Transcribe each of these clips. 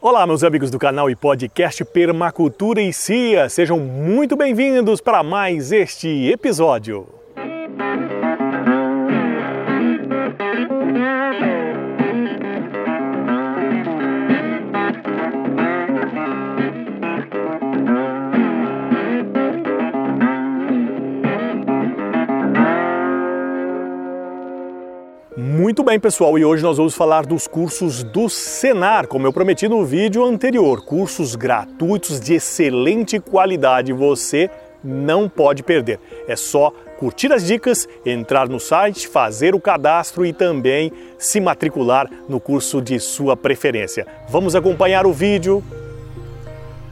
Olá, meus amigos do canal e podcast Permacultura e Cia, sejam muito bem-vindos para mais este episódio. Muito bem, pessoal, e hoje nós vamos falar dos cursos do Senar, como eu prometi no vídeo anterior. Cursos gratuitos de excelente qualidade, você não pode perder. É só curtir as dicas, entrar no site, fazer o cadastro e também se matricular no curso de sua preferência. Vamos acompanhar o vídeo.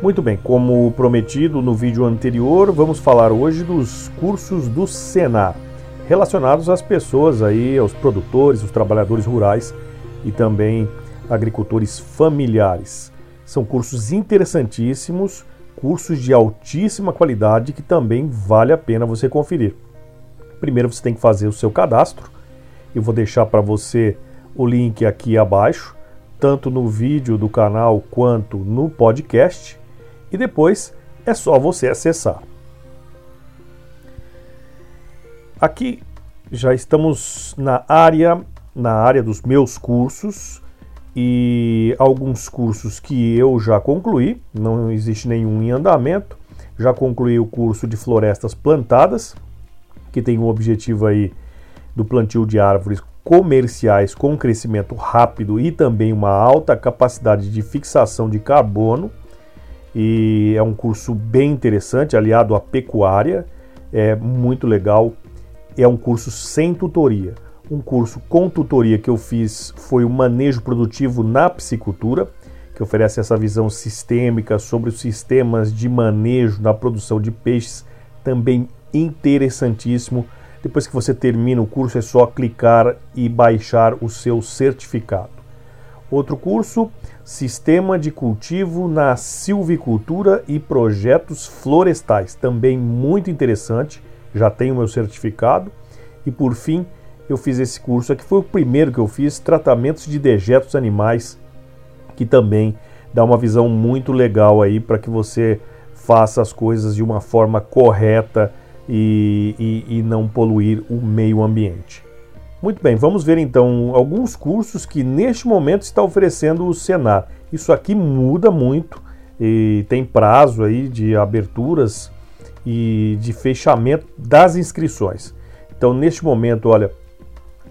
Muito bem, como prometido no vídeo anterior, vamos falar hoje dos cursos do Senar relacionados às pessoas aí, aos produtores, os trabalhadores rurais e também agricultores familiares. São cursos interessantíssimos, cursos de altíssima qualidade que também vale a pena você conferir. Primeiro você tem que fazer o seu cadastro. Eu vou deixar para você o link aqui abaixo, tanto no vídeo do canal quanto no podcast, e depois é só você acessar. Aqui já estamos na área, na área dos meus cursos e alguns cursos que eu já concluí, não existe nenhum em andamento. Já concluí o curso de florestas plantadas, que tem o objetivo aí do plantio de árvores comerciais com crescimento rápido e também uma alta capacidade de fixação de carbono. E é um curso bem interessante, aliado à pecuária, é muito legal é um curso sem tutoria. Um curso com tutoria que eu fiz foi o Manejo Produtivo na Piscicultura, que oferece essa visão sistêmica sobre os sistemas de manejo na produção de peixes, também interessantíssimo. Depois que você termina o curso, é só clicar e baixar o seu certificado. Outro curso, Sistema de Cultivo na Silvicultura e Projetos Florestais, também muito interessante já tenho meu certificado. E por fim, eu fiz esse curso aqui, foi o primeiro que eu fiz, tratamentos de dejetos animais, que também dá uma visão muito legal aí para que você faça as coisas de uma forma correta e, e, e não poluir o meio ambiente. Muito bem, vamos ver então alguns cursos que neste momento está oferecendo o Senar. Isso aqui muda muito e tem prazo aí de aberturas e de fechamento das inscrições. Então, neste momento, olha,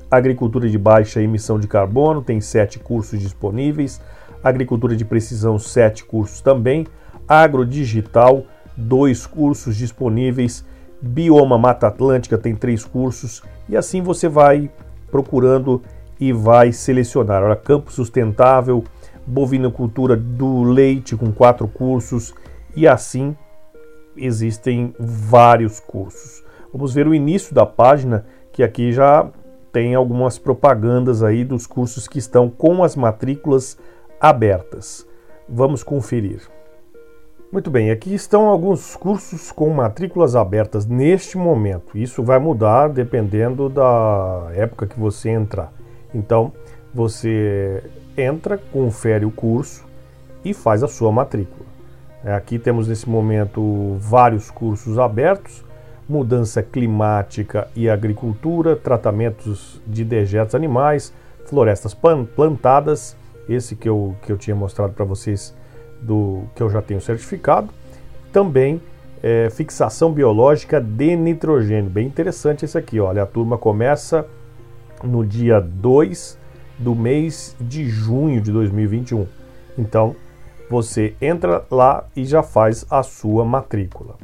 agricultura de baixa emissão de carbono tem sete cursos disponíveis, agricultura de precisão sete cursos também, agrodigital dois cursos disponíveis, bioma Mata Atlântica tem três cursos e assim você vai procurando e vai selecionar. Olha, campo sustentável, bovinocultura do leite com quatro cursos e assim existem vários cursos. Vamos ver o início da página, que aqui já tem algumas propagandas aí dos cursos que estão com as matrículas abertas. Vamos conferir. Muito bem, aqui estão alguns cursos com matrículas abertas neste momento. Isso vai mudar dependendo da época que você entrar. Então, você entra, confere o curso e faz a sua matrícula. É, aqui temos nesse momento vários cursos abertos: mudança climática e agricultura, tratamentos de dejetos animais, florestas plantadas, esse que eu, que eu tinha mostrado para vocês do que eu já tenho certificado. Também é, fixação biológica de nitrogênio, bem interessante esse aqui. Olha, a turma começa no dia 2 do mês de junho de 2021. Então, você entra lá e já faz a sua matrícula.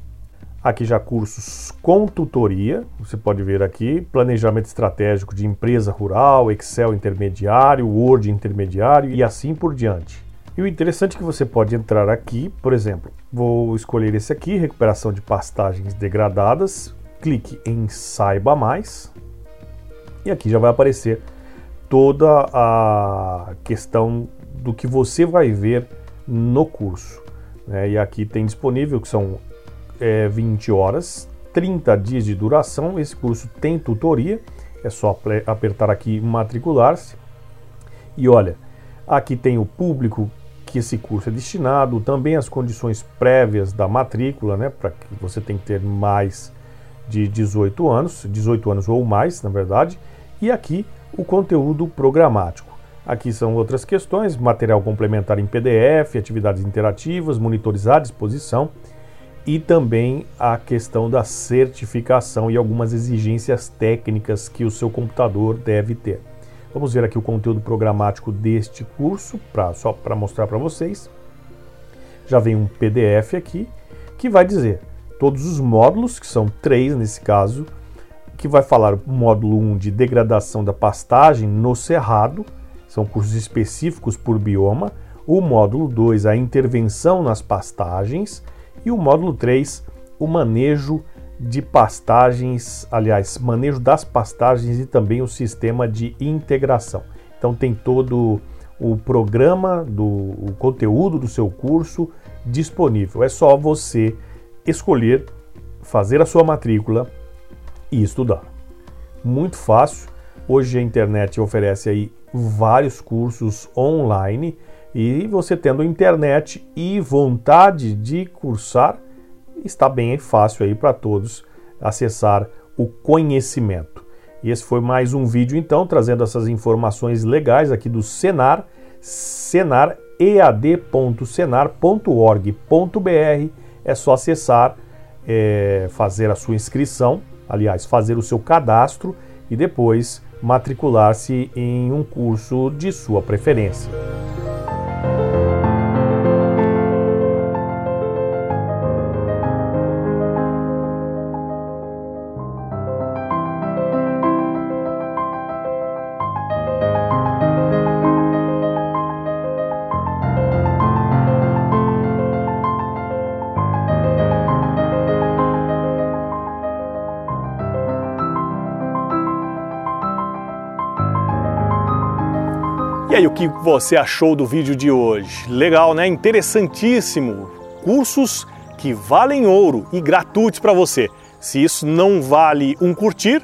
Aqui já cursos com tutoria, você pode ver aqui, planejamento estratégico de empresa rural, Excel intermediário, Word intermediário e assim por diante. E o interessante é que você pode entrar aqui, por exemplo, vou escolher esse aqui, recuperação de pastagens degradadas, clique em saiba mais e aqui já vai aparecer toda a questão do que você vai ver no curso. Né? E aqui tem disponível que são é, 20 horas, 30 dias de duração. Esse curso tem tutoria, é só apertar aqui matricular-se. E olha, aqui tem o público que esse curso é destinado, também as condições prévias da matrícula, né, para que você tem que ter mais de 18 anos, 18 anos ou mais, na verdade, e aqui o conteúdo programático. Aqui são outras questões, material complementar em PDF, atividades interativas, monitores à disposição e também a questão da certificação e algumas exigências técnicas que o seu computador deve ter. Vamos ver aqui o conteúdo programático deste curso, pra, só para mostrar para vocês. Já vem um PDF aqui que vai dizer todos os módulos, que são três nesse caso, que vai falar o módulo 1 de degradação da pastagem no cerrado, são cursos específicos por bioma, o módulo 2 a intervenção nas pastagens e o módulo 3 o manejo de pastagens, aliás, manejo das pastagens e também o sistema de integração. Então tem todo o programa do o conteúdo do seu curso disponível. É só você escolher fazer a sua matrícula e estudar. Muito fácil. Hoje a internet oferece aí vários cursos online e você tendo internet e vontade de cursar, está bem fácil aí para todos acessar o conhecimento. E esse foi mais um vídeo então trazendo essas informações legais aqui do Senar, Senar ead.senar.org.br. É só acessar, é, fazer a sua inscrição, aliás, fazer o seu cadastro e depois matricular-se em um curso de sua preferência. E aí, o que você achou do vídeo de hoje? Legal, né? Interessantíssimo. Cursos que valem ouro e gratuitos para você. Se isso não vale um curtir,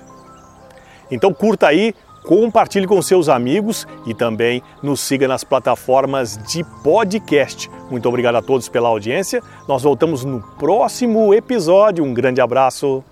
então curta aí, compartilhe com seus amigos e também nos siga nas plataformas de podcast. Muito obrigado a todos pela audiência. Nós voltamos no próximo episódio. Um grande abraço.